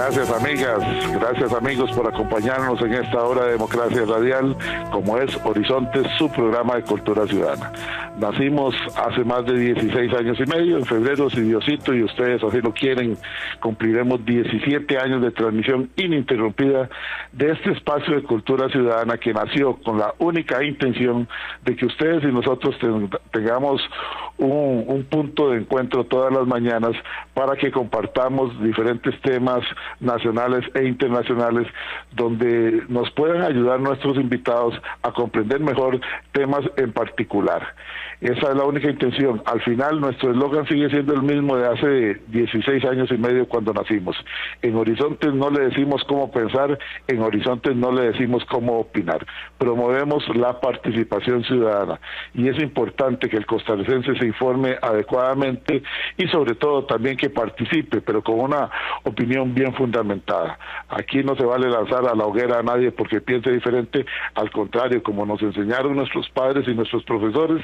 Gracias amigas, gracias amigos por acompañarnos en esta hora de democracia radial, como es Horizontes, su programa de cultura ciudadana. Nacimos hace más de 16 años y medio, en febrero, si Diosito y ustedes así lo quieren, cumpliremos 17 años de transmisión ininterrumpida de este espacio de cultura ciudadana que nació con la única intención de que ustedes y nosotros tengamos un punto de encuentro todas las mañanas para que compartamos diferentes temas nacionales e internacionales donde nos puedan ayudar nuestros invitados a comprender mejor temas en particular. Esa es la única intención. Al final nuestro eslogan sigue siendo el mismo de hace 16 años y medio cuando nacimos. En Horizontes no le decimos cómo pensar, en Horizontes no le decimos cómo opinar. Promovemos la participación ciudadana y es importante que el costarricense se informe adecuadamente y sobre todo también que participe, pero con una opinión bien fundamentada. Aquí no se vale lanzar a la hoguera a nadie porque piense diferente, al contrario, como nos enseñaron nuestros padres y nuestros profesores,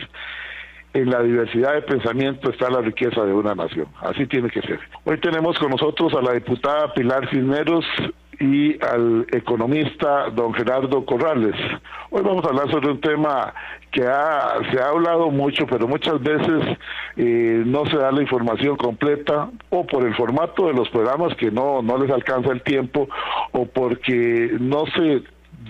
en la diversidad de pensamiento está la riqueza de una nación. Así tiene que ser. Hoy tenemos con nosotros a la diputada Pilar Cisneros y al economista don Gerardo Corrales. Hoy vamos a hablar sobre un tema que se ha hablado mucho, pero muchas veces eh, no se da la información completa o por el formato de los programas que no, no les alcanza el tiempo o porque no se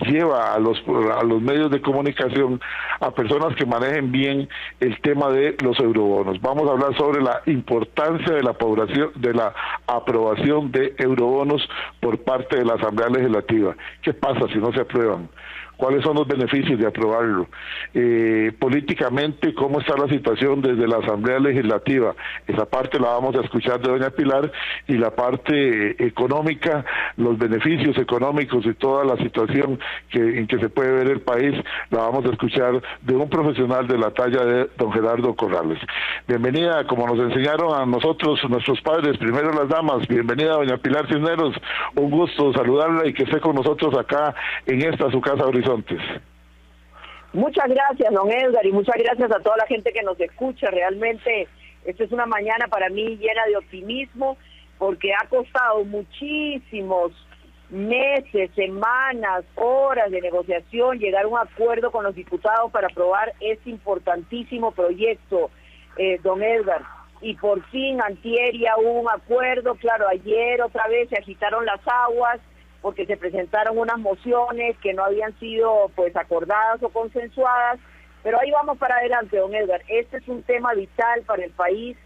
lleva a los, a los medios de comunicación a personas que manejen bien el tema de los eurobonos. Vamos a hablar sobre la importancia de la población, de la aprobación de eurobonos por parte de la Asamblea Legislativa. ¿Qué pasa si no se aprueban? Cuáles son los beneficios de aprobarlo, eh, políticamente cómo está la situación desde la Asamblea Legislativa, esa parte la vamos a escuchar de doña Pilar, y la parte económica, los beneficios económicos y toda la situación en que se puede ver el país, la vamos a escuchar de un profesional de la talla de don Gerardo Corrales. Bienvenida, como nos enseñaron a nosotros, nuestros padres, primero las damas, bienvenida doña Pilar Cisneros, un gusto saludarla y que esté con nosotros acá en esta su casa horizontal Muchas gracias, don Edgar, y muchas gracias a toda la gente que nos escucha. Realmente, esta es una mañana para mí llena de optimismo, porque ha costado muchísimos meses, semanas, horas de negociación, llegar a un acuerdo con los diputados para aprobar este importantísimo proyecto, eh, don Edgar. Y por fin, antier ya hubo un acuerdo, claro, ayer otra vez se agitaron las aguas, porque se presentaron unas mociones que no habían sido pues acordadas o consensuadas, pero ahí vamos para adelante, don Edgar. Este es un tema vital para el país.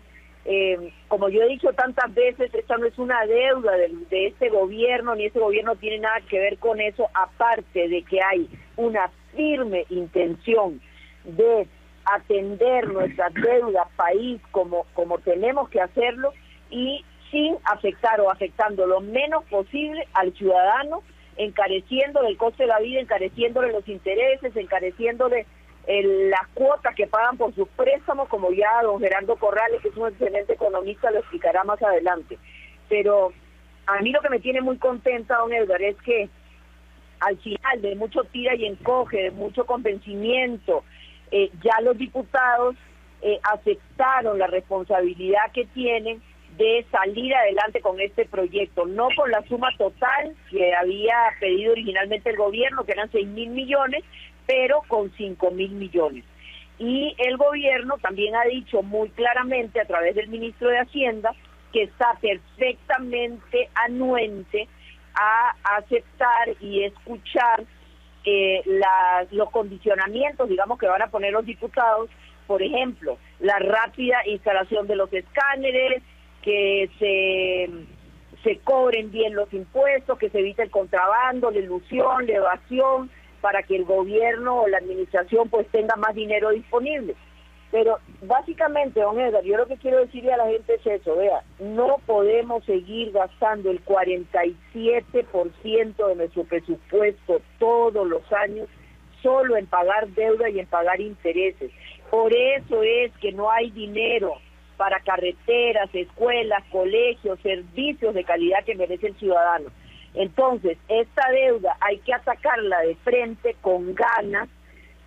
Eh, como yo he dicho tantas veces, esta no es una deuda de, este gobierno, ni este gobierno tiene nada que ver con eso, aparte de que hay una firme intención de atender nuestra deuda país como, como tenemos que hacerlo y sin afectar o afectando lo menos posible al ciudadano, encareciendo el coste de la vida, encareciéndole los intereses, encareciéndole las cuotas que pagan por sus préstamos, como ya don Gerardo Corrales, que es un excelente economista, lo explicará más adelante. Pero a mí lo que me tiene muy contenta, don Edgar, es que al final de mucho tira y encoge, de mucho convencimiento, eh, ya los diputados eh, aceptaron la responsabilidad que tienen de salir adelante con este proyecto, no con la suma total que había pedido originalmente el gobierno, que eran 6 mil millones, pero con 5 mil millones. Y el gobierno también ha dicho muy claramente a través del ministro de Hacienda que está perfectamente anuente a aceptar y escuchar eh, los condicionamientos, digamos, que van a poner los diputados, por ejemplo, la rápida instalación de los escáneres, que se, se cobren bien los impuestos, que se evite el contrabando, la ilusión, la evasión, para que el gobierno o la administración pues tenga más dinero disponible. Pero básicamente, don Edgar, yo lo que quiero decirle a la gente es eso, vea, no podemos seguir gastando el 47% de nuestro presupuesto todos los años solo en pagar deuda y en pagar intereses. Por eso es que no hay dinero para carreteras, escuelas, colegios, servicios de calidad que merece el ciudadano. Entonces, esta deuda hay que atacarla de frente con ganas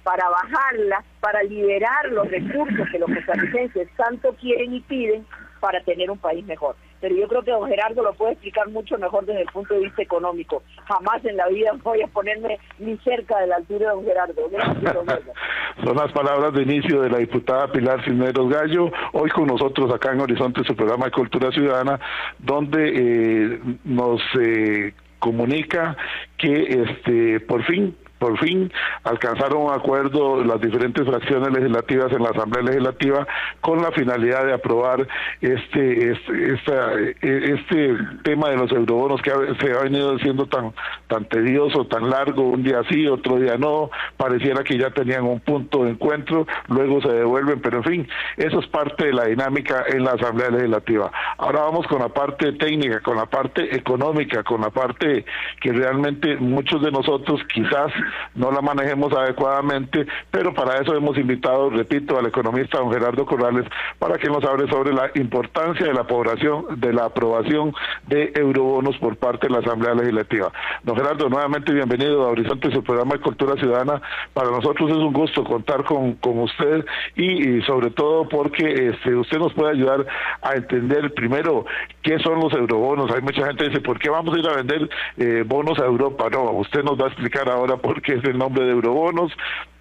para bajarla, para liberar los recursos que los costarricenses tanto quieren y piden para tener un país mejor. Pero yo creo que don Gerardo lo puede explicar mucho mejor desde el punto de vista económico. Jamás en la vida voy a ponerme ni cerca de la altura de don Gerardo. Son las palabras de inicio de la diputada Pilar Cisneros Gallo, hoy con nosotros acá en Horizonte, su programa de Cultura Ciudadana, donde eh, nos eh, comunica que este por fin por fin alcanzaron un acuerdo las diferentes fracciones legislativas en la Asamblea Legislativa con la finalidad de aprobar este este, este tema de los eurobonos que se ha venido siendo tan tan tedioso, tan largo, un día sí, otro día no, pareciera que ya tenían un punto de encuentro, luego se devuelven, pero en fin, eso es parte de la dinámica en la Asamblea Legislativa. Ahora vamos con la parte técnica, con la parte económica, con la parte que realmente muchos de nosotros quizás no la manejemos adecuadamente, pero para eso hemos invitado, repito, al economista don Gerardo Corrales para que nos hable sobre la importancia de la aprobación, de la aprobación de eurobonos por parte de la Asamblea Legislativa. Don Gerardo, nuevamente bienvenido a Horizonte, su programa de Cultura Ciudadana. Para nosotros es un gusto contar con, con usted y, sobre todo porque este, usted nos puede ayudar a entender primero qué son los eurobonos. Hay mucha gente que dice, ¿por qué vamos a ir a vender eh, bonos a Europa? No, usted nos va a explicar ahora por qué es el nombre de eurobonos,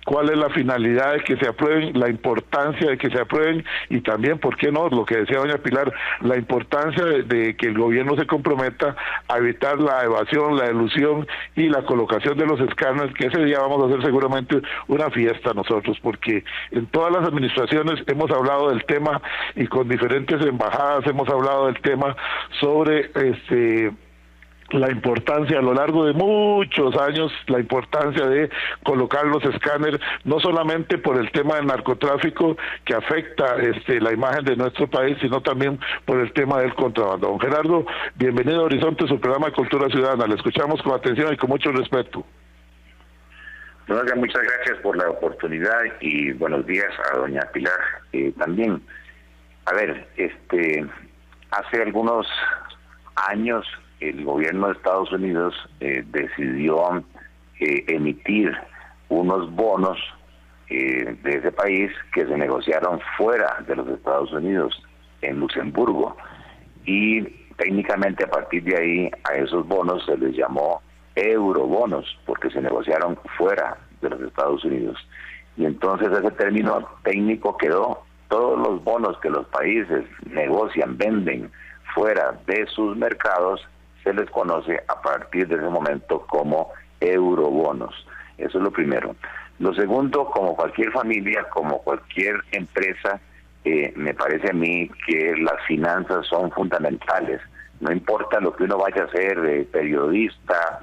cuál es la finalidad de que se aprueben, la importancia de que se aprueben y también, ¿por qué no? Lo que decía doña Pilar, la importancia de, que el gobierno se comprometa a evitar la evasión, la elusión y la colocación de los escáneres, que ese día vamos a hacer seguramente una fiesta nosotros, porque en todas las administraciones hemos hablado del tema y con diferentes embajadas hemos hablado del tema sobre este la importancia a lo largo de muchos años, la importancia de colocar los escáneres, no solamente por el tema del narcotráfico que afecta este, la imagen de nuestro país, sino también por el tema del contrabando. Don Gerardo, bienvenido a Horizonte, su programa de Cultura Ciudadana. Le escuchamos con atención y con mucho respeto. muchas gracias por la oportunidad y buenos días a doña Pilar eh, también. A ver, este, hace algunos años el gobierno de Estados Unidos eh, decidió eh, emitir unos bonos eh, de ese país que se negociaron fuera de los Estados Unidos, en Luxemburgo. Y técnicamente a partir de ahí a esos bonos se les llamó eurobonos, porque se negociaron fuera de los Estados Unidos. Y entonces ese término técnico quedó, todos los bonos que los países negocian, venden fuera de sus mercados, se les conoce a partir de ese momento como eurobonos. Eso es lo primero. Lo segundo, como cualquier familia, como cualquier empresa, eh, me parece a mí que las finanzas son fundamentales. No importa lo que uno vaya a ser, eh, periodista,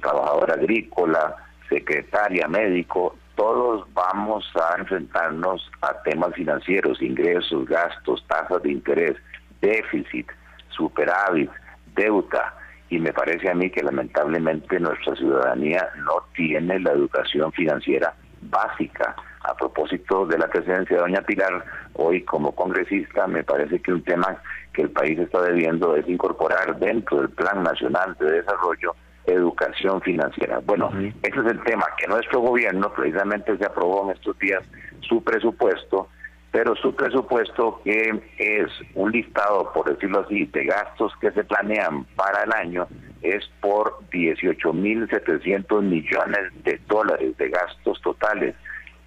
trabajador agrícola, secretaria, médico, todos vamos a enfrentarnos a temas financieros, ingresos, gastos, tasas de interés, déficit, superávit, deuda y me parece a mí que lamentablemente nuestra ciudadanía no tiene la educación financiera básica. A propósito de la presidencia de doña Pilar, hoy como congresista me parece que un tema que el país está debiendo es incorporar dentro del Plan Nacional de Desarrollo educación financiera. Bueno, ese es el tema, que nuestro gobierno precisamente se aprobó en estos días su presupuesto pero su presupuesto que es un listado, por decirlo así, de gastos que se planean para el año es por 18.700 millones de dólares de gastos totales.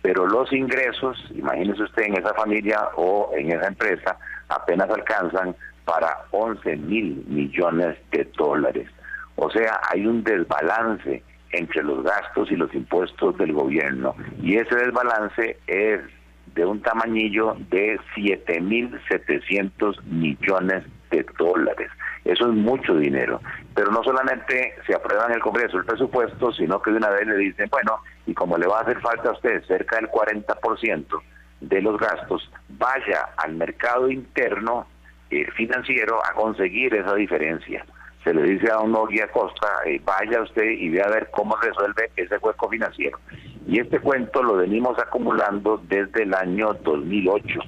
Pero los ingresos, imagínese usted en esa familia o en esa empresa, apenas alcanzan para 11 mil millones de dólares. O sea, hay un desbalance entre los gastos y los impuestos del gobierno. Y ese desbalance es de un tamañillo de 7.700 millones de dólares. Eso es mucho dinero. Pero no solamente se aprueba en el Congreso el presupuesto, sino que de una vez le dicen, bueno, y como le va a hacer falta a usted cerca del 40% de los gastos, vaya al mercado interno eh, financiero a conseguir esa diferencia se le dice a un Guía Costa, eh, vaya usted y vea a ver cómo resuelve ese hueco financiero. Y este cuento lo venimos acumulando desde el año 2008,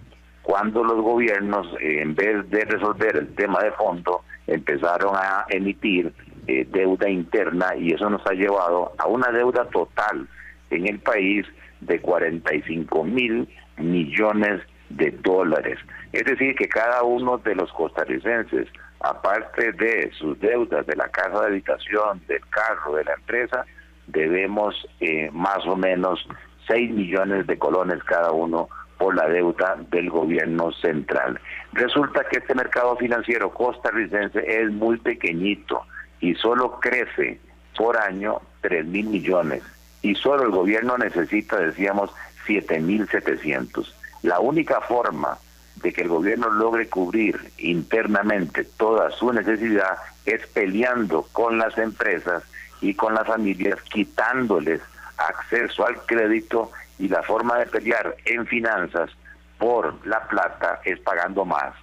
cuando los gobiernos, eh, en vez de resolver el tema de fondo, empezaron a emitir eh, deuda interna y eso nos ha llevado a una deuda total en el país de 45 mil millones de dólares. Es decir, que cada uno de los costarricenses, aparte de sus deudas de la casa de habitación, del carro, de la empresa, debemos eh, más o menos 6 millones de colones cada uno por la deuda del gobierno central. Resulta que este mercado financiero costarricense es muy pequeñito y solo crece por año 3 mil millones y solo el gobierno necesita, decíamos, 7 mil 700. La única forma de que el gobierno logre cubrir internamente toda su necesidad es peleando con las empresas y con las familias, quitándoles acceso al crédito y la forma de pelear en finanzas por la plata es pagando más,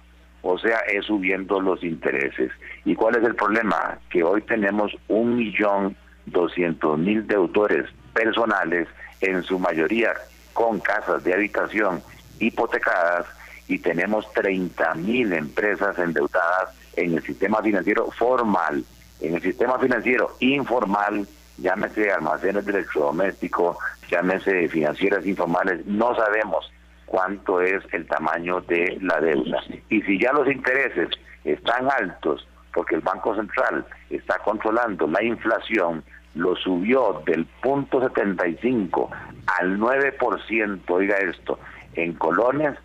o sea, es subiendo los intereses. ¿Y cuál es el problema? Que hoy tenemos un millón doscientos mil deudores personales, en su mayoría con casas de habitación hipotecadas, y tenemos 30 mil empresas endeudadas en el sistema financiero formal, en el sistema financiero informal, llámese almacenes de electrodomésticos, llámese financieras informales, no sabemos cuánto es el tamaño de la deuda. Y si ya los intereses están altos, porque el Banco Central está controlando la inflación, lo subió del punto 75 al 9%, oiga esto, en colones,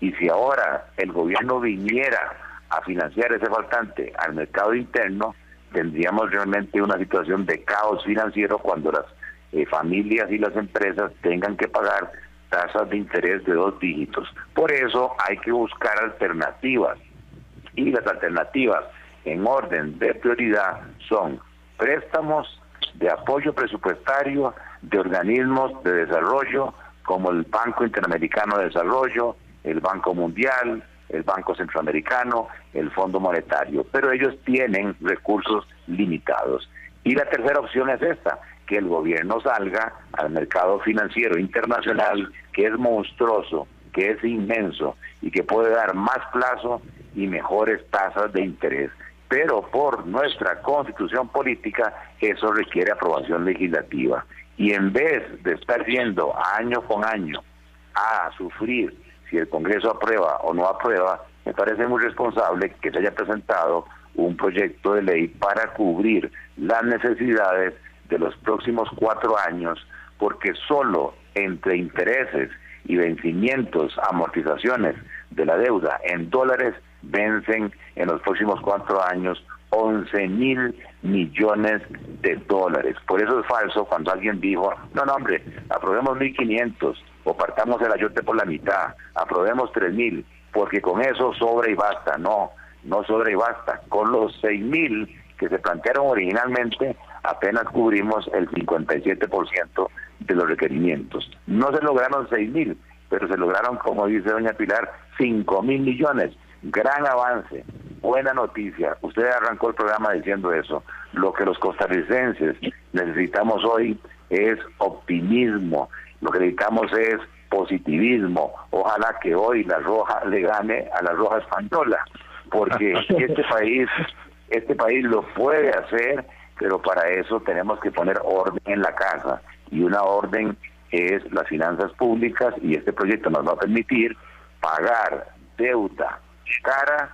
y si ahora el gobierno viniera a financiar ese faltante al mercado interno, tendríamos realmente una situación de caos financiero cuando las eh, familias y las empresas tengan que pagar tasas de interés de dos dígitos. Por eso hay que buscar alternativas. Y las alternativas en orden de prioridad son préstamos de apoyo presupuestario de organismos de desarrollo como el Banco Interamericano de Desarrollo, el Banco Mundial, el Banco Centroamericano, el Fondo Monetario, pero ellos tienen recursos limitados. Y la tercera opción es esta, que el gobierno salga al mercado financiero internacional, que es monstruoso, que es inmenso y que puede dar más plazo y mejores tasas de interés. Pero por nuestra constitución política eso requiere aprobación legislativa. Y en vez de estar yendo año con año a sufrir si el Congreso aprueba o no aprueba, me parece muy responsable que se haya presentado un proyecto de ley para cubrir las necesidades de los próximos cuatro años, porque solo entre intereses y vencimientos, amortizaciones de la deuda en dólares vencen en los próximos cuatro años 11 mil millones de dólares. Por eso es falso cuando alguien dijo, no, no, hombre, aprobemos 1.500 o partamos el ayote por la mitad, aprobemos 3.000, porque con eso sobra y basta. No, no sobra y basta. Con los 6.000 que se plantearon originalmente, apenas cubrimos el 57% de los requerimientos. No se lograron 6.000, pero se lograron, como dice doña Pilar, 5.000 millones. Gran avance, buena noticia. Usted arrancó el programa diciendo eso. Lo que los costarricenses necesitamos hoy es optimismo. Lo que necesitamos es positivismo. Ojalá que hoy la roja le gane a la roja española, porque este país, este país lo puede hacer, pero para eso tenemos que poner orden en la casa y una orden es las finanzas públicas y este proyecto nos va a permitir pagar deuda cara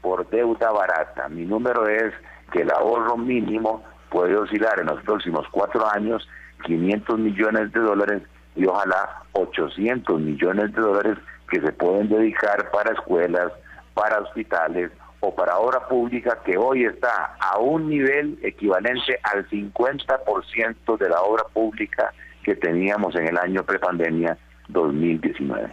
por deuda barata. Mi número es que el ahorro mínimo puede oscilar en los próximos cuatro años 500 millones de dólares y ojalá 800 millones de dólares que se pueden dedicar para escuelas, para hospitales o para obra pública que hoy está a un nivel equivalente al 50% de la obra pública que teníamos en el año prepandemia 2019.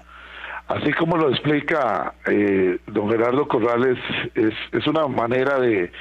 Así como lo explica eh, don Gerardo Corrales, es, una manera de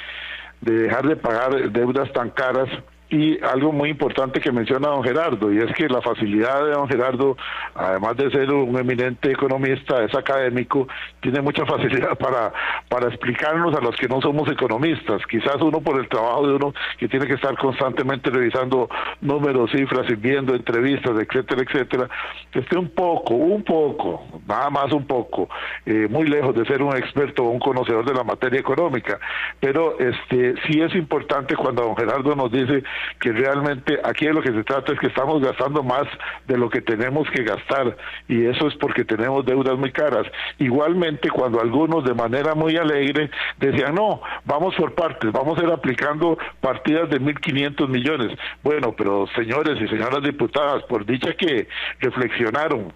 dejar de pagar deudas tan caras y algo muy importante que menciona don Gerardo, y es que la facilidad de don Gerardo, además de ser un eminente economista, es académico, tiene mucha facilidad para, para explicarnos a los que no somos economistas. Quizás uno por el trabajo de uno que tiene que estar constantemente revisando números, cifras, y viendo entrevistas, etcétera, etcétera, esté un poco, un poco, nada más un poco, eh, muy lejos de ser un experto o un conocedor de la materia económica. Pero este sí es importante cuando don Gerardo nos dice que realmente aquí de lo que se trata es que estamos gastando más de lo que tenemos que gastar y eso es porque tenemos deudas muy caras. Igualmente cuando algunos de manera muy alegre decían, no, vamos por partes, vamos a ir aplicando partidas de 1.500 millones. Bueno, pero señores y señoras diputadas, por dicha que reflexionaron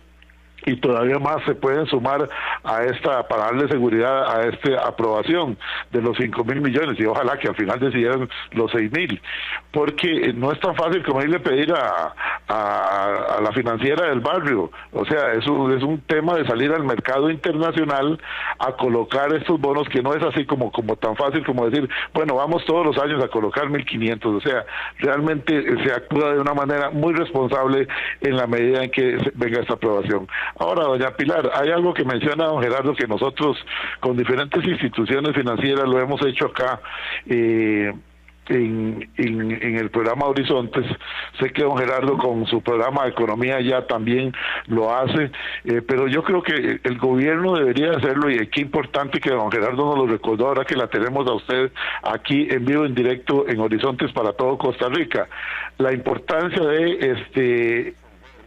y todavía más se pueden sumar a esta para darle seguridad a esta aprobación de los 5 mil millones y ojalá que al final decidieran los 6 mil porque no es tan fácil como irle a pedir a, a, la financiera del barrio. O sea es un, es un tema de salir al mercado internacional a colocar estos bonos que no es así como como tan fácil como decir bueno vamos todos los años a colocar 1500 o sea realmente se actúa de una manera muy responsable en la medida en que venga esta aprobación Ahora, doña Pilar, hay algo que menciona don Gerardo que nosotros con diferentes instituciones financieras lo hemos hecho acá. Eh, en, el programa Horizontes. Sé que don Gerardo con su programa de economía ya también lo hace, eh, pero yo creo que el gobierno debería hacerlo y qué importante que don Gerardo nos lo recordó ahora que la tenemos a usted aquí en vivo, en directo, en Horizontes para todo Costa Rica. La importancia de este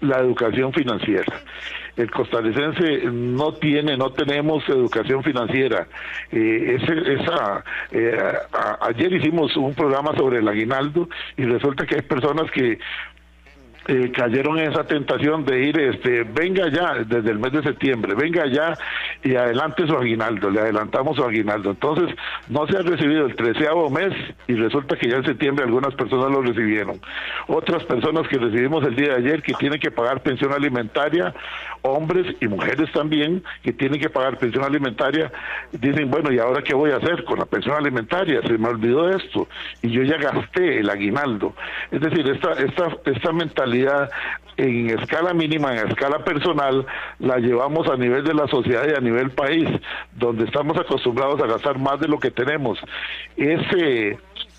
la educación financiera el costarricense no tiene, no tenemos educación financiera. Eh, esa, eh, ayer hicimos un programa sobre el aguinaldo y resulta que hay personas que eh, cayeron en esa tentación de ir, este, venga ya desde el mes de septiembre, venga ya y adelante su aguinaldo, le adelantamos su aguinaldo. Entonces, no se ha recibido el treceavo mes y resulta que ya en septiembre algunas personas lo recibieron. Otras personas que recibimos el día de ayer que tienen que pagar pensión alimentaria, hombres y mujeres también que tienen que pagar pensión alimentaria, dicen, bueno, ¿y ahora qué voy a hacer con la pensión alimentaria? Se me olvidó esto y yo ya gasté el aguinaldo. Es decir, esta, esta, esta mentalidad en escala mínima, en escala personal, la llevamos a nivel de la sociedad y a nivel país, donde estamos acostumbrados a gastar más de lo que tenemos. Ese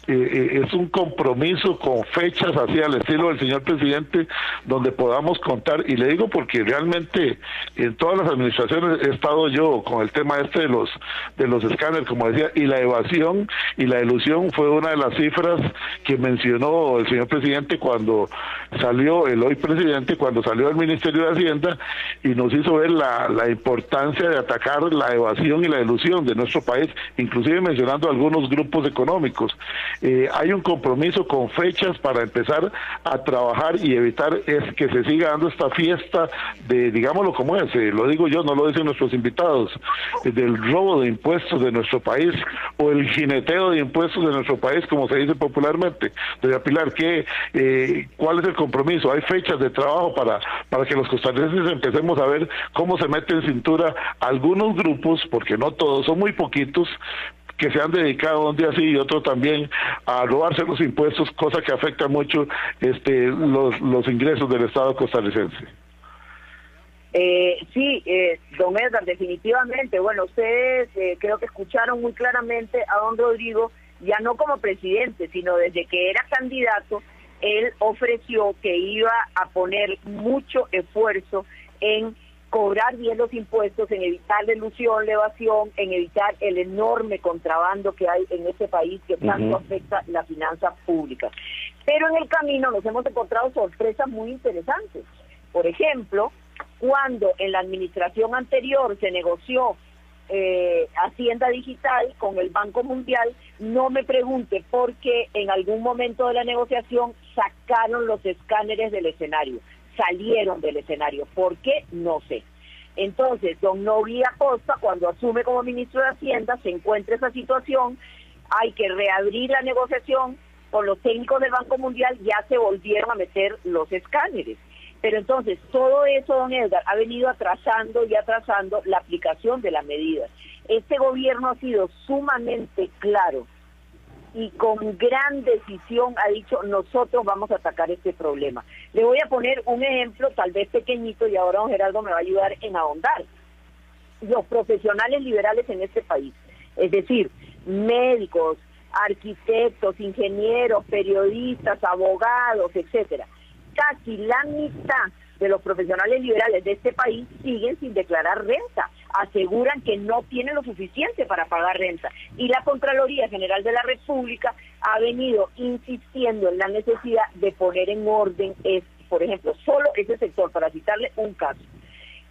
eh, eh, es un compromiso con fechas así al estilo del señor presidente donde podamos contar y le digo porque realmente en todas las administraciones he estado yo con el tema este de los de los escáneres como decía y la evasión y la ilusión fue una de las cifras que mencionó el señor presidente cuando salió el hoy presidente cuando salió del Ministerio de Hacienda y nos hizo ver la, la importancia de atacar la evasión y la ilusión de nuestro país inclusive mencionando algunos grupos económicos eh, hay un compromiso con fechas para empezar a trabajar y evitar es que se siga dando esta fiesta de, digámoslo como es, eh, lo digo yo, no lo dicen nuestros invitados, eh, del robo de impuestos de nuestro país o el jineteo de impuestos de nuestro país, como se dice popularmente. Doña Pilar, ¿qué, ¿cuál es el compromiso? ¿Hay fechas de trabajo para, para que los costarricenses empecemos a ver cómo se mete en cintura algunos grupos, porque no todos, son muy poquitos, que se han dedicado un día sí y otro también a robarse los impuestos, cosa que afecta mucho este los, los ingresos del Estado costarricense. Eh, sí, eh, don Edgar, definitivamente. Bueno, ustedes eh, creo que escucharon muy claramente a don Rodrigo, ya no como presidente, sino desde que era candidato, él ofreció que iba a poner mucho esfuerzo en cobrar bien los impuestos, en evitar la ilusión, la evasión, en evitar el enorme contrabando que hay en este país que tanto afecta la finanza pública. Pero en el camino nos hemos encontrado sorpresas muy interesantes. Por ejemplo, cuando en la administración anterior se negoció eh, Hacienda Digital con el Banco Mundial, no me pregunte por qué en algún momento de la negociación sacaron los escáneres del escenario salieron del escenario. ¿Por qué? No sé. Entonces, don Nogui Acosta, cuando asume como ministro de Hacienda, se encuentra esa situación, hay que reabrir la negociación con los técnicos del Banco Mundial, ya se volvieron a meter los escáneres. Pero entonces, todo eso, don Edgar, ha venido atrasando y atrasando la aplicación de las medidas. Este gobierno ha sido sumamente claro y con gran decisión ha dicho nosotros vamos a atacar este problema. Le voy a poner un ejemplo, tal vez pequeñito, y ahora don Gerardo me va a ayudar en ahondar. Los profesionales liberales en este país, es decir, médicos, arquitectos, ingenieros, periodistas, abogados, etcétera, casi la mitad de los profesionales liberales de este país siguen sin declarar renta aseguran que no tienen lo suficiente para pagar renta. Y la Contraloría General de la República ha venido insistiendo en la necesidad de poner en orden, es, por ejemplo, solo ese sector, para citarle un caso.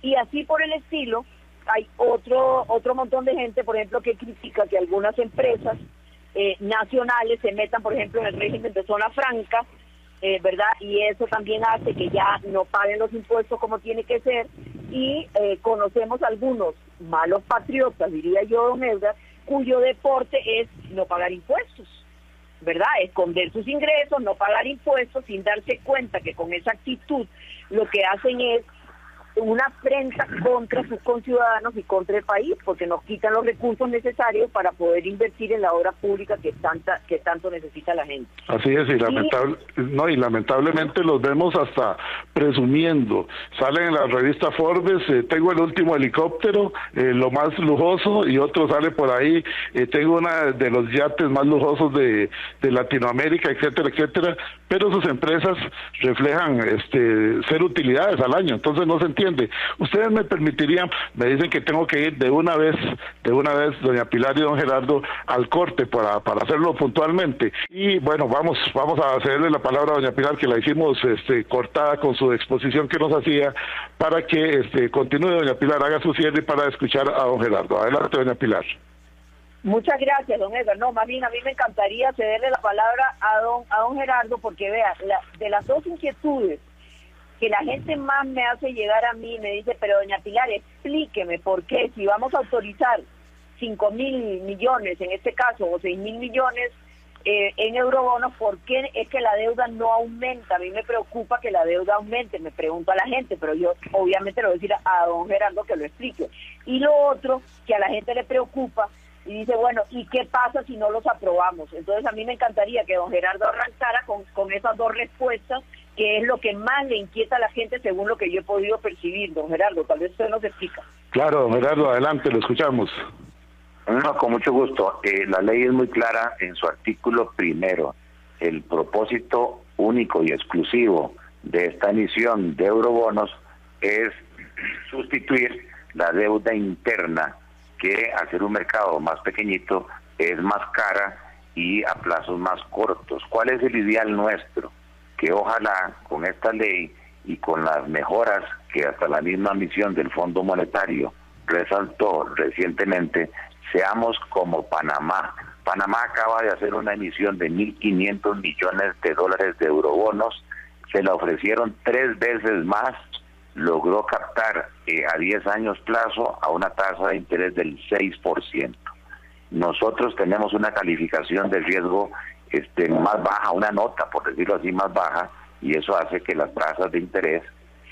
Y así por el estilo, hay otro, otro montón de gente, por ejemplo, que critica que algunas empresas eh, nacionales se metan, por ejemplo, en el régimen de zona franca, eh, ¿verdad? Y eso también hace que ya no paguen los impuestos como tiene que ser. Y eh, conocemos algunos malos patriotas, diría yo, don Edgar, cuyo deporte es no pagar impuestos, ¿verdad? Esconder sus ingresos, no pagar impuestos sin darse cuenta que con esa actitud lo que hacen es una afrenta contra sus conciudadanos y contra el país, porque nos quitan los recursos necesarios para poder invertir en la obra pública que tanta que tanto necesita la gente. Así es, y, lamentable, no, y lamentablemente los vemos hasta presumiendo. Salen en la revista Forbes, eh, tengo el último helicóptero, eh, lo más lujoso, y otro sale por ahí, eh, tengo una de los yates más lujosos de, de Latinoamérica, etcétera, etcétera, pero sus empresas reflejan este ser utilidades al año, entonces no se entiende Ustedes me permitirían, me dicen que tengo que ir de una vez, de una vez, doña Pilar y don Gerardo, al corte para, para hacerlo puntualmente. Y bueno, vamos, vamos a cederle la palabra a doña Pilar, que la hicimos este, cortada con su exposición que nos hacía, para que este, continúe doña Pilar, haga su cierre para escuchar a don Gerardo. Adelante, doña Pilar. Muchas gracias, don Edgar. No, más bien a mí me encantaría cederle la palabra a don, a don Gerardo, porque vea, de las dos inquietudes que la gente más me hace llegar a mí me dice, pero doña Pilar, explíqueme por qué si vamos a autorizar 5 mil millones en este caso o 6 mil millones eh, en eurobonos, ¿por qué es que la deuda no aumenta? A mí me preocupa que la deuda aumente, me pregunto a la gente, pero yo obviamente le voy a decir a, don Gerardo que lo explique. Y lo otro que a la gente le preocupa y dice, bueno, ¿y qué pasa si no los aprobamos? Entonces a mí me encantaría que don Gerardo arrancara con, con esas dos respuestas que es lo que más le inquieta a la gente según lo que yo he podido percibir, don Gerardo. Tal vez usted nos explica. Claro, don Gerardo, adelante, lo escuchamos. No, con mucho gusto. Eh, la ley es muy clara en su artículo primero. El propósito único y exclusivo de esta emisión de eurobonos es sustituir la deuda interna que ser un mercado más pequeñito es más cara y a plazos más cortos. ¿Cuál es el ideal nuestro? que ojalá con esta ley y con las mejoras que hasta la misma misión del Fondo Monetario resaltó recientemente, seamos como Panamá. Panamá acaba de hacer una emisión de 1.500 millones de dólares de eurobonos, se la ofrecieron tres veces más, logró captar eh, a 10 años plazo a una tasa de interés del 6%. Nosotros tenemos una calificación de riesgo este, más baja, una nota, por decirlo así, más baja, y eso hace que las tasas de interés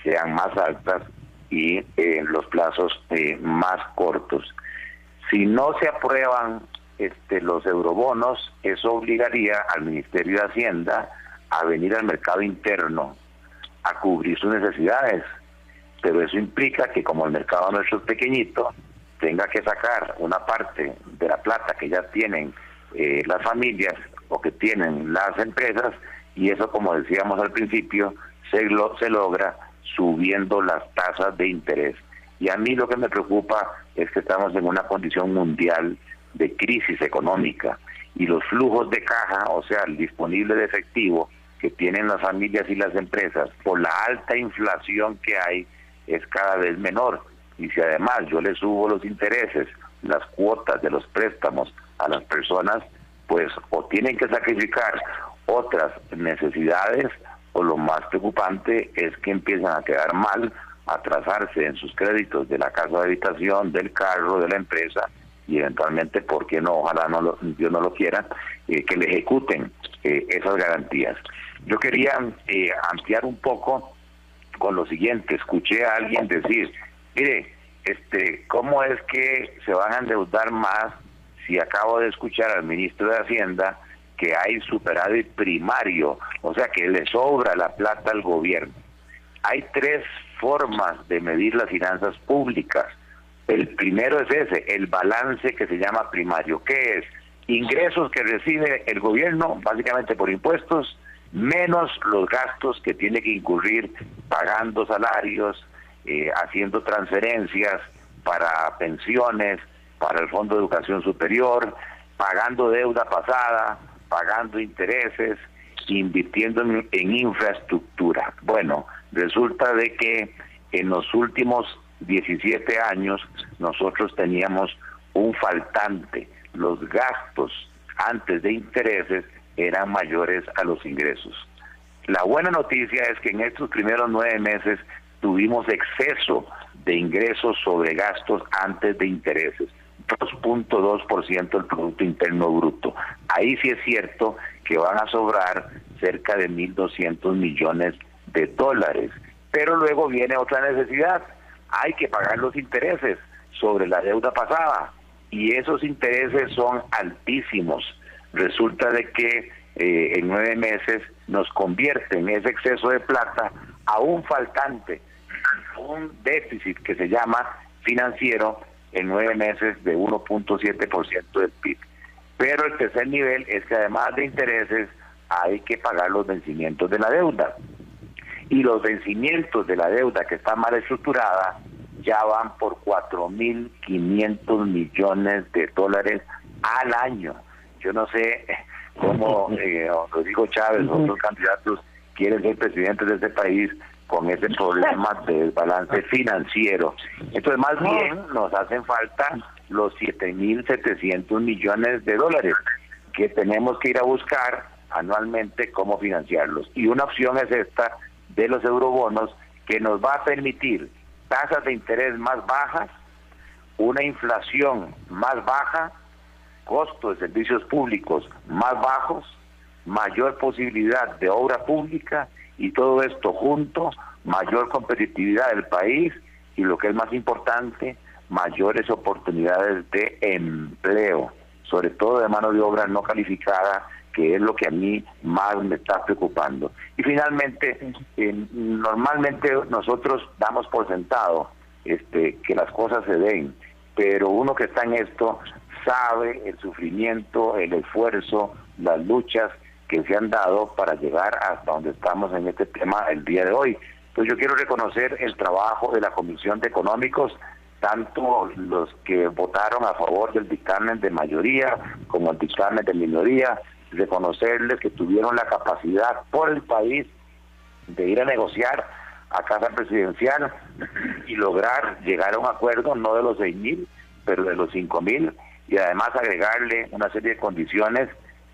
sean más altas y eh, los plazos eh, más cortos. Si no se aprueban este, los eurobonos, eso obligaría al Ministerio de Hacienda a venir al mercado interno a cubrir sus necesidades. Pero eso implica que como el mercado nuestro es pequeñito, tenga que sacar una parte de la plata que ya tienen eh, las familias que tienen las empresas y eso, como decíamos al principio, se, se logra subiendo las tasas de interés. Y a mí lo que me preocupa es que estamos en una condición mundial de crisis económica y los flujos de caja, o sea, el disponible de efectivo que tienen las familias y las empresas por la alta inflación que hay es cada vez menor. Y si además yo le subo los intereses, las cuotas de los préstamos a las personas, pues o tienen que sacrificar otras necesidades o lo más preocupante es que empiezan a quedar mal, a atrasarse en sus créditos de la casa de habitación, del carro, de la empresa y eventualmente, ¿por qué no? Ojalá no lo, Dios no lo quiera, eh, que le ejecuten eh, esas garantías. Yo quería eh, ampliar un poco con lo siguiente, escuché a alguien decir, mire, este, ¿cómo es que se van a endeudar más si acabo de escuchar al ministro de Hacienda que hay superávit primario, o sea que le sobra la plata al gobierno. Hay tres formas de medir las finanzas públicas. El primero es ese, el balance que se llama primario, que es ingresos que recibe el gobierno, básicamente por impuestos, menos los gastos que tiene que incurrir pagando salarios, eh, haciendo transferencias para pensiones, para el Fondo de Educación Superior, pagando deuda pasada, pagando intereses, invirtiendo en, infraestructura. Bueno, resulta de que en los últimos 17 años nosotros teníamos un faltante. Los gastos antes de intereses eran mayores a los ingresos. La buena noticia es que en estos primeros nueve meses tuvimos exceso de ingresos sobre gastos antes de intereses. 2.2% del Producto Interno Bruto. Ahí sí es cierto que van a sobrar cerca de 1.200 millones de dólares. Pero luego viene otra necesidad. Hay que pagar los intereses sobre la deuda pasada y esos intereses son altísimos. Resulta de que eh, en nueve meses nos convierten ese exceso de plata a un faltante, un déficit que se llama financiero en nueve meses de 1.7% del PIB. Pero el tercer nivel es que además de intereses hay que pagar los vencimientos de la deuda. Y los vencimientos de la deuda que está mal estructurada ya van por 4.500 millones de dólares al año. Yo no sé cómo eh, Rodrigo Chávez otros candidatos quieren ser presidentes de este país con ese problema de desbalance financiero. Entonces, más bien nos hacen falta los 7.700 millones de dólares que tenemos que ir a buscar anualmente cómo financiarlos. Y una opción es esta de los eurobonos que nos va a permitir tasas de interés más bajas, una inflación más baja, costos de servicios públicos más bajos, mayor posibilidad de obra pública y todo esto junto, mayor competitividad del país y lo que es más importante, mayores oportunidades de empleo, sobre todo de mano de obra no calificada, que es lo que a mí más me está preocupando. Y finalmente, normalmente nosotros damos por sentado este, que las cosas se den, pero uno que está en esto sabe el sufrimiento, el esfuerzo, las luchas que se han dado para llegar hasta donde estamos en este tema el día de hoy. Entonces yo quiero reconocer el trabajo de la Comisión de Económicos, tanto los que votaron a favor del dictamen de mayoría como el dictamen de minoría, reconocerles que tuvieron la capacidad por el país de ir a negociar a casa presidencial y lograr llegar a un acuerdo no de los seis mil, pero de los cinco mil y además agregarle una serie de condiciones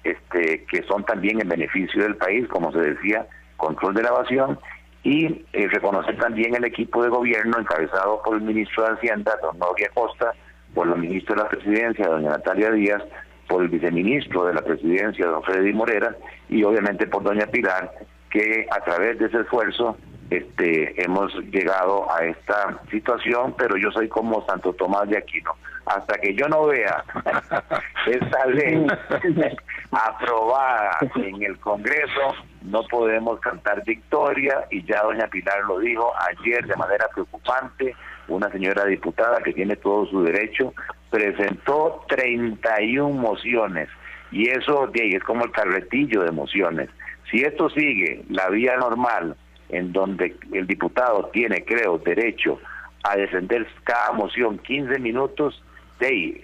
este, que son también en beneficio del país, como se decía, control de la evasión, y eh, reconocer también el equipo de gobierno encabezado por el ministro de Hacienda, don Noria Costa, por la ministra de la Presidencia, doña Natalia Díaz, por el viceministro de la Presidencia, don Freddy Morera, y obviamente por doña Pilar, que a través de ese esfuerzo este, hemos llegado a esta situación, pero yo soy como Santo Tomás de Aquino. Hasta que yo no vea esta ley aprobada en el Congreso, no podemos cantar victoria. Y ya doña Pilar lo dijo ayer de manera preocupante, una señora diputada que tiene todo su derecho, presentó 31 mociones. Y eso de es como el carretillo de mociones. Si esto sigue la vía normal, en donde el diputado tiene, creo, derecho a defender cada moción 15 minutos,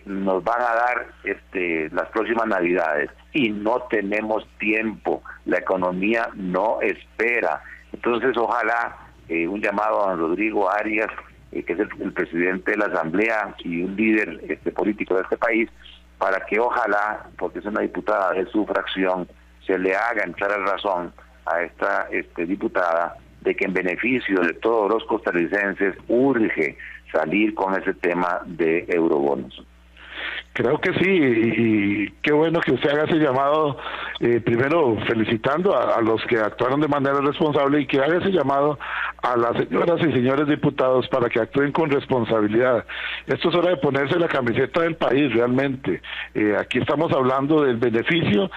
nos van a dar este, las próximas navidades y no tenemos tiempo, la economía no espera. Entonces, ojalá eh, un llamado a Rodrigo Arias, eh, que es el, presidente de la Asamblea y un líder este, político de este país, para que ojalá, porque es una diputada de su fracción, se le haga entrar a razón a esta este, diputada de que en beneficio de todos los costarricenses urge salir con ese tema de eurobonos. Creo que sí, y qué bueno que usted haga ese llamado, eh, primero felicitando a, los que actuaron de manera responsable y que haga ese llamado a las señoras y señores diputados para que actúen con responsabilidad. Esto es hora de ponerse la camiseta del país realmente. Eh, aquí estamos hablando del beneficio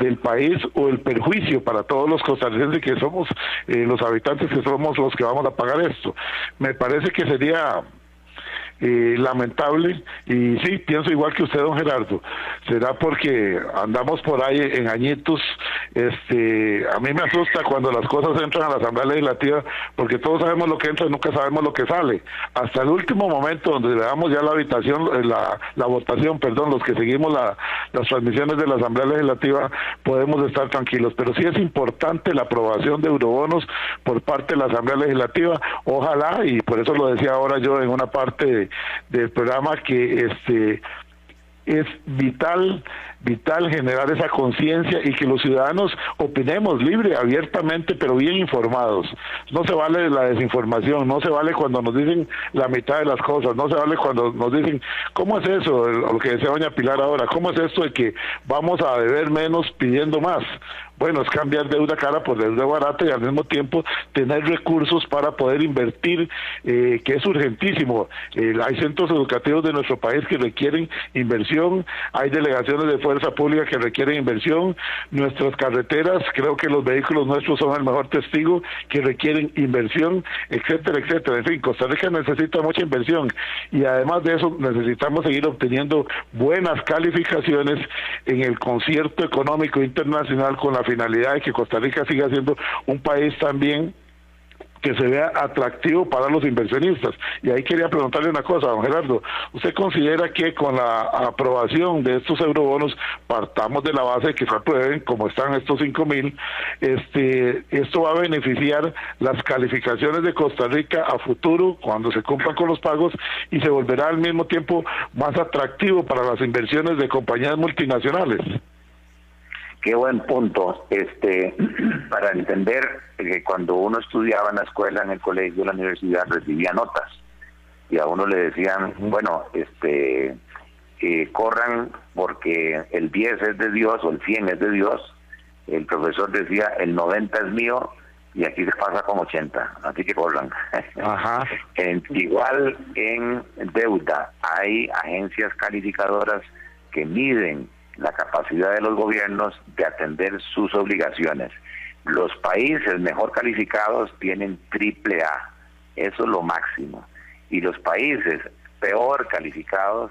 del país o el perjuicio para todos los costarricenses que somos eh, los habitantes que somos los que vamos a pagar esto. Me parece que sería eh, lamentable y sí, pienso igual que usted, don Gerardo. Será porque andamos por ahí en añitos. Este, a mí me asusta cuando las cosas entran a la Asamblea Legislativa porque todos sabemos lo que entra y nunca sabemos lo que sale. Hasta el último momento donde le damos ya la habitación, eh, la, votación, perdón, los que seguimos la, las transmisiones de la Asamblea Legislativa, podemos estar tranquilos. Pero sí es importante la aprobación de eurobonos por parte de la Asamblea Legislativa. Ojalá, y por eso lo decía ahora yo en una parte del programa, que este es vital, vital generar esa conciencia y que los ciudadanos opinemos libre, abiertamente, pero bien informados. No se vale la desinformación, no se vale cuando nos dicen la mitad de las cosas, no se vale cuando nos dicen, ¿cómo es eso? Lo que decía doña Pilar ahora, ¿cómo es esto de que vamos a beber menos pidiendo más? Bueno, es cambiar deuda cara por deuda barata y al mismo tiempo tener recursos para poder invertir, eh, que es urgentísimo. Eh, hay centros educativos de nuestro país que requieren inversión, hay delegaciones de fuerza pública que requieren inversión, nuestras carreteras, creo que los vehículos nuestros son el mejor testigo, que requieren inversión, etcétera, etcétera. En fin, Costa Rica necesita mucha inversión y además de eso necesitamos seguir obteniendo buenas calificaciones en el concierto económico internacional con la finalidad de que Costa Rica siga siendo un país también que se vea atractivo para los inversionistas. Y ahí quería preguntarle una cosa, don Gerardo. ¿Usted considera que con la aprobación de estos eurobonos partamos de la base de que se aprueben, como están estos cinco mil, este, esto va a beneficiar las calificaciones de Costa Rica a futuro cuando se cumplan con los pagos y se volverá al mismo tiempo más atractivo para las inversiones de compañías multinacionales? Qué buen punto. Este, para entender que cuando uno estudiaba en la escuela, en el colegio, en la universidad, recibía notas y a uno le decían, bueno, este, corran porque el 10 es de Dios o el 100 es de Dios. El profesor decía, el 90 es mío y aquí se pasa con 80, así que corran. Ajá. igual en deuda hay agencias calificadoras que miden la capacidad de los gobiernos de atender sus obligaciones. Los países mejor calificados tienen triple A, eso es lo máximo. Y los países peor calificados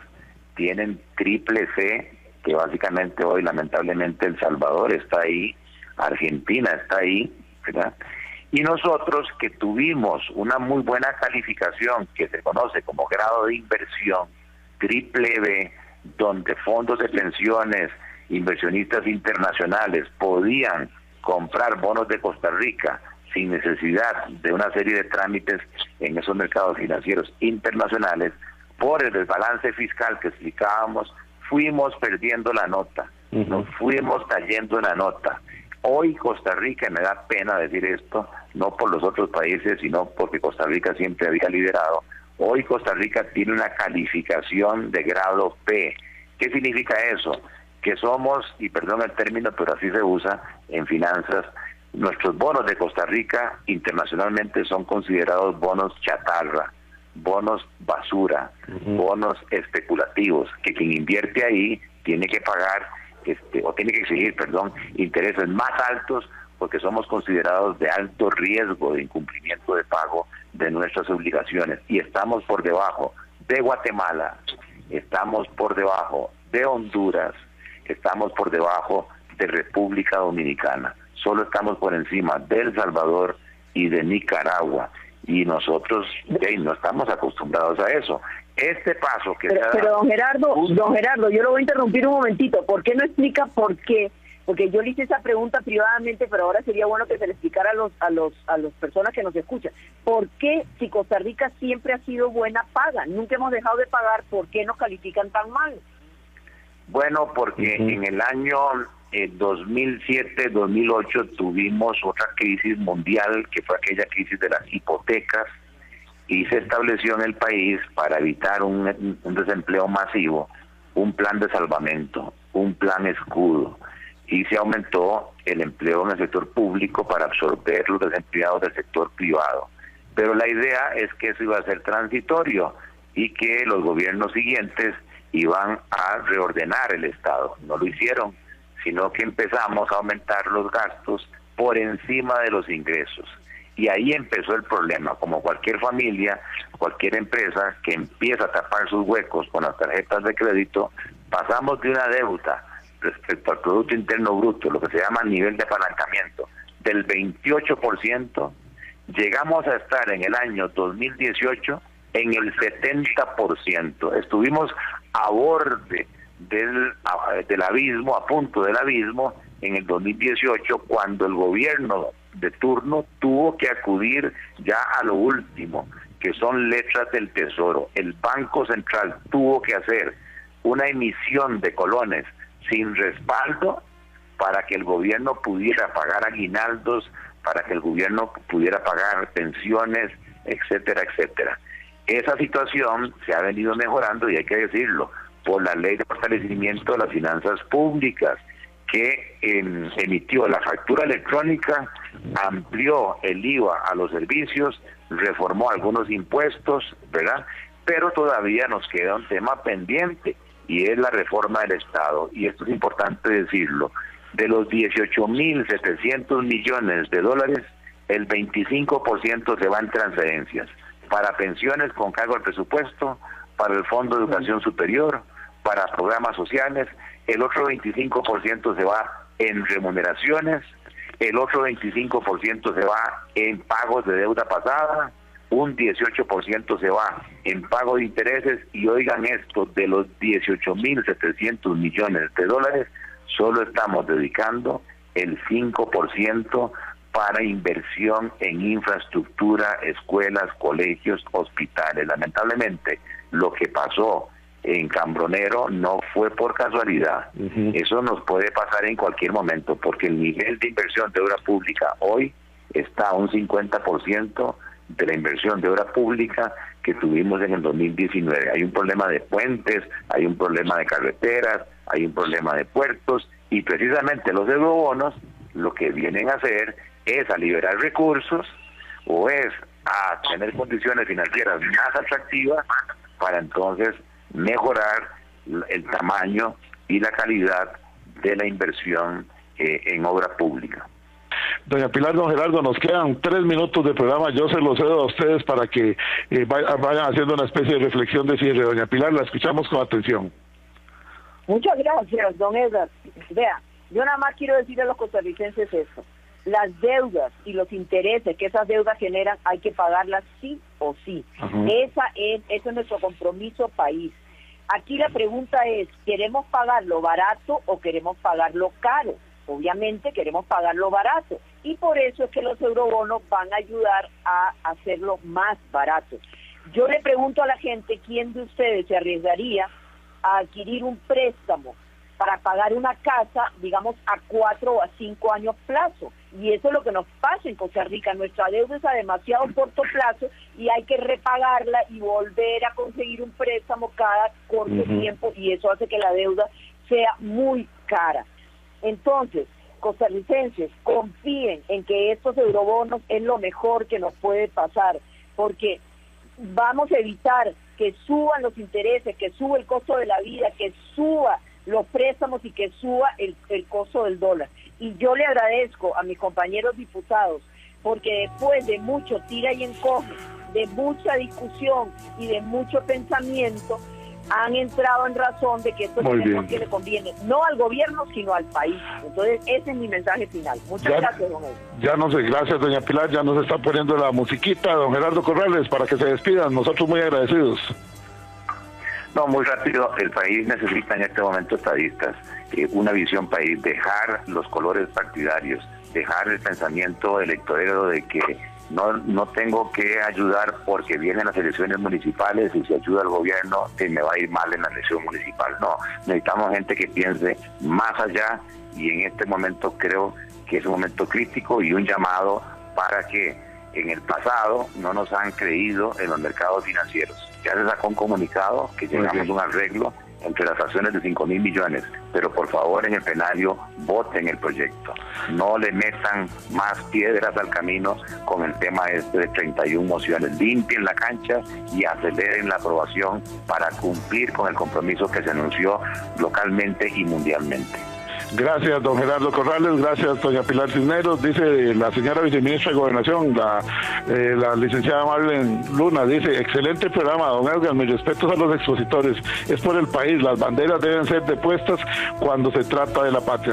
tienen triple C, que básicamente hoy lamentablemente El Salvador está ahí, Argentina está ahí, ¿verdad? Y nosotros que tuvimos una muy buena calificación que se conoce como grado de inversión, triple B, donde fondos de pensiones, inversionistas internacionales podían comprar bonos de Costa Rica sin necesidad de una serie de trámites en esos mercados financieros internacionales, por el desbalance fiscal que explicábamos, fuimos perdiendo la nota, nos fuimos cayendo en la nota. Hoy Costa Rica, me da pena decir esto, no por los otros países, sino porque Costa Rica siempre había liderado, Hoy Costa Rica tiene una calificación de grado P. ¿Qué significa eso? Que somos, y perdón el término, pero así se usa en finanzas, nuestros bonos de Costa Rica internacionalmente son considerados bonos chatarra, bonos basura, bonos especulativos, que quien invierte ahí tiene que pagar, este, o tiene que exigir, perdón, intereses más altos porque somos considerados de alto riesgo de incumplimiento de pago de nuestras obligaciones y estamos por debajo de Guatemala, estamos por debajo de Honduras, estamos por debajo de República Dominicana, solo estamos por encima de El Salvador y de Nicaragua y nosotros no estamos acostumbrados a eso. Este paso que pero, pero don Gerardo, don Gerardo, yo lo voy a interrumpir un momentito. ¿Por qué no explica por qué porque yo le hice esa pregunta privadamente, pero ahora sería bueno que se le explicara a los a los a las personas que nos escuchan. ¿Por qué si Costa Rica siempre ha sido buena paga, nunca hemos dejado de pagar, por qué nos califican tan mal? Bueno, porque en el año 2007-2008 eh, tuvimos otra crisis mundial, que fue aquella crisis de las hipotecas, y se estableció en el país para evitar un desempleo masivo, un plan de salvamento, un plan escudo y se aumentó el empleo en el sector público para absorber los desempleados del sector privado. Pero la idea es que eso iba a ser transitorio y que los gobiernos siguientes iban a reordenar el Estado. No lo hicieron, sino que empezamos a aumentar los gastos por encima de los ingresos. Y ahí empezó el problema, como cualquier familia, cualquier empresa que empieza a tapar sus huecos con las tarjetas de crédito, pasamos de una deuda respecto al Producto Interno Bruto, lo que se llama nivel de apalancamiento, del 28%, llegamos a estar en el año 2018 en el 70%. Estuvimos a borde del, del abismo, a punto del abismo, en el 2018, cuando el gobierno de turno tuvo que acudir ya a lo último, que son letras del Tesoro. El Banco Central tuvo que hacer una emisión de colones sin respaldo para que el gobierno pudiera pagar aguinaldos, para que el gobierno pudiera pagar pensiones, etcétera, etcétera. Esa situación se ha venido mejorando, y hay que decirlo, por la ley de fortalecimiento de las finanzas públicas, que emitió la factura electrónica, amplió el IVA a los servicios, reformó algunos impuestos, ¿verdad? Pero todavía nos queda un tema pendiente y es la reforma del Estado. Y esto es importante decirlo. De los 18.700 millones de dólares, el 25% se va en transferencias para pensiones con cargo al presupuesto, para el Fondo de Educación Superior, para programas sociales, el otro 25% se va en remuneraciones, el otro 25% se va en pagos de deuda pasada, un 18% se va en pago de intereses y oigan esto, de los 18.700 millones de dólares, solo estamos dedicando el 5% para inversión en infraestructura, escuelas, colegios, hospitales. Lamentablemente, lo que pasó en Cambronero no fue por casualidad. Eso nos puede pasar en cualquier momento porque el nivel de inversión de obra pública hoy está a un 50% de la inversión de obra pública que tuvimos en el 2019. Hay un problema de puentes, hay un problema de carreteras, hay un problema de puertos y precisamente los eurobonos lo que vienen a hacer es a liberar recursos o es a tener condiciones financieras más atractivas para entonces mejorar el tamaño y la calidad de la inversión eh, en obra pública. Doña Pilar, don Gerardo, nos quedan tres minutos de programa. Yo se los cedo a ustedes para que eh, vayan haciendo una especie de reflexión de cierre. Doña Pilar, la escuchamos con atención. Muchas gracias, don Edgar. Vea, yo nada más quiero decirle a los costarricenses esto. Las deudas y los intereses que esas deudas generan hay que pagarlas sí o sí. Esa es, ese es nuestro compromiso país. Aquí la pregunta es, ¿queremos pagarlo barato o queremos pagarlo caro? Obviamente queremos pagarlo barato y por eso es que los eurobonos van a ayudar a hacerlo más barato. Yo le pregunto a la gente, ¿quién de ustedes se arriesgaría a adquirir un préstamo para pagar una casa, digamos, a cuatro o a cinco años plazo. Y eso es lo que nos pasa en Costa Rica. Nuestra deuda es a demasiado corto plazo y hay que repagarla y volver a conseguir un préstamo cada corto tiempo y eso hace que la deuda sea muy cara. Entonces, costarricenses, confíen en que estos eurobonos es lo mejor que nos puede pasar, porque vamos a evitar que suban los intereses, que suba el costo de la vida, que suba los préstamos y que suba el, costo del dólar. Y yo le agradezco a mis compañeros diputados porque después de mucho tira y encoge, de mucha discusión y de mucho pensamiento, han entrado en razón de que esto es lo que le conviene, no al gobierno, sino al país. Entonces, ese es mi mensaje final. Muchas gracias, don Ya no sé, gracias, doña Pilar. Ya nos está poniendo la musiquita, don Gerardo Corrales, para que se despidan. Nosotros muy agradecidos. No, muy rápido. El país necesita en este momento estadistas, eh, una visión país, dejar los colores partidarios, dejar el pensamiento electorero de que no, no tengo que ayudar porque vienen las elecciones municipales y si ayuda al gobierno que me va a ir mal en la elección municipal. No, necesitamos gente que piense más allá y en este momento creo que es un momento crítico y un llamado para que en el pasado no nos han creído en los mercados financieros. Ya se sacó un comunicado que llegamos a un arreglo entre las acciones de 5 mil millones, pero por favor en el plenario voten el proyecto. No le metan más piedras al camino con el tema este de 31 mociones. Limpien la cancha y aceleren la aprobación para cumplir con el compromiso que se anunció localmente y mundialmente. Gracias, don Gerardo Corrales. Gracias, doña Pilar Cisneros. Dice la señora viceministra de Gobernación, la, eh, la licenciada Marlene Luna, dice, excelente programa, don Edgar, mis respetos a los expositores. Es por el país, las banderas deben ser depuestas cuando se trata de la patria.